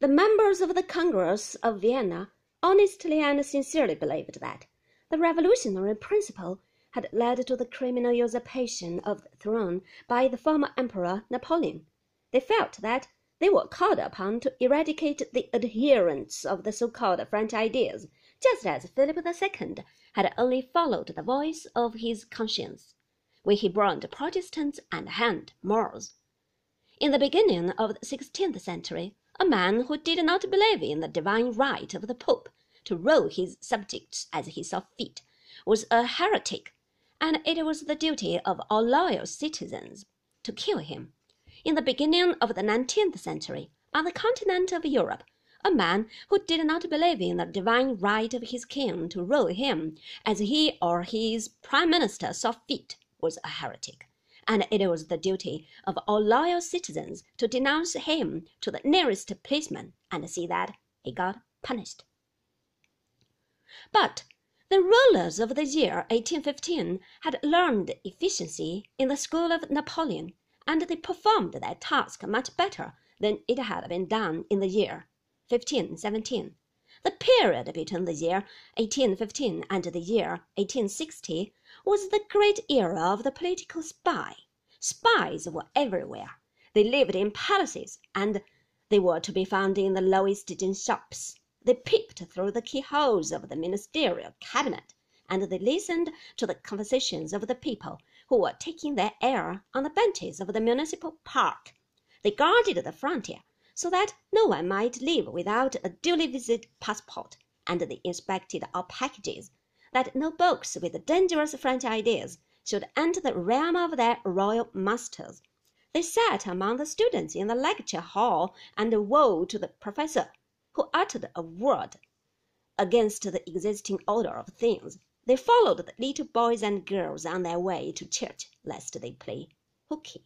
The members of the Congress of Vienna honestly and sincerely believed that the revolutionary principle had led to the criminal usurpation of the throne by the former Emperor Napoleon. They felt that they were called upon to eradicate the adherents of the so called French ideas, just as Philip II had only followed the voice of his conscience when he burned Protestants and hanged Moors. In the beginning of the sixteenth century, a man who did not believe in the divine right of the Pope to rule his subjects as he saw fit was a heretic, and it was the duty of all loyal citizens to kill him. In the beginning of the nineteenth century, on the continent of Europe, a man who did not believe in the divine right of his king to rule him as he or his prime minister saw fit was a heretic and it was the duty of all loyal citizens to denounce him to the nearest policeman and see that he got punished. But the rulers of the year 1815 had learned efficiency in the school of Napoleon, and they performed their task much better than it had been done in the year 1517. The period between the year 1815 and the year 1860 was the great era of the political spy. Spies were everywhere. They lived in palaces, and they were to be found in the lowest gin shops. They peeped through the keyholes of the ministerial cabinet, and they listened to the conversations of the people who were taking their air on the benches of the municipal park. They guarded the frontier so that no one might leave without a duly visited passport, and they inspected all packages, that no books with dangerous French ideas should enter the realm of their royal masters. They sat among the students in the lecture hall and woe to the professor who uttered a word against the existing order of things. They followed the little boys and girls on their way to church lest they play hooky.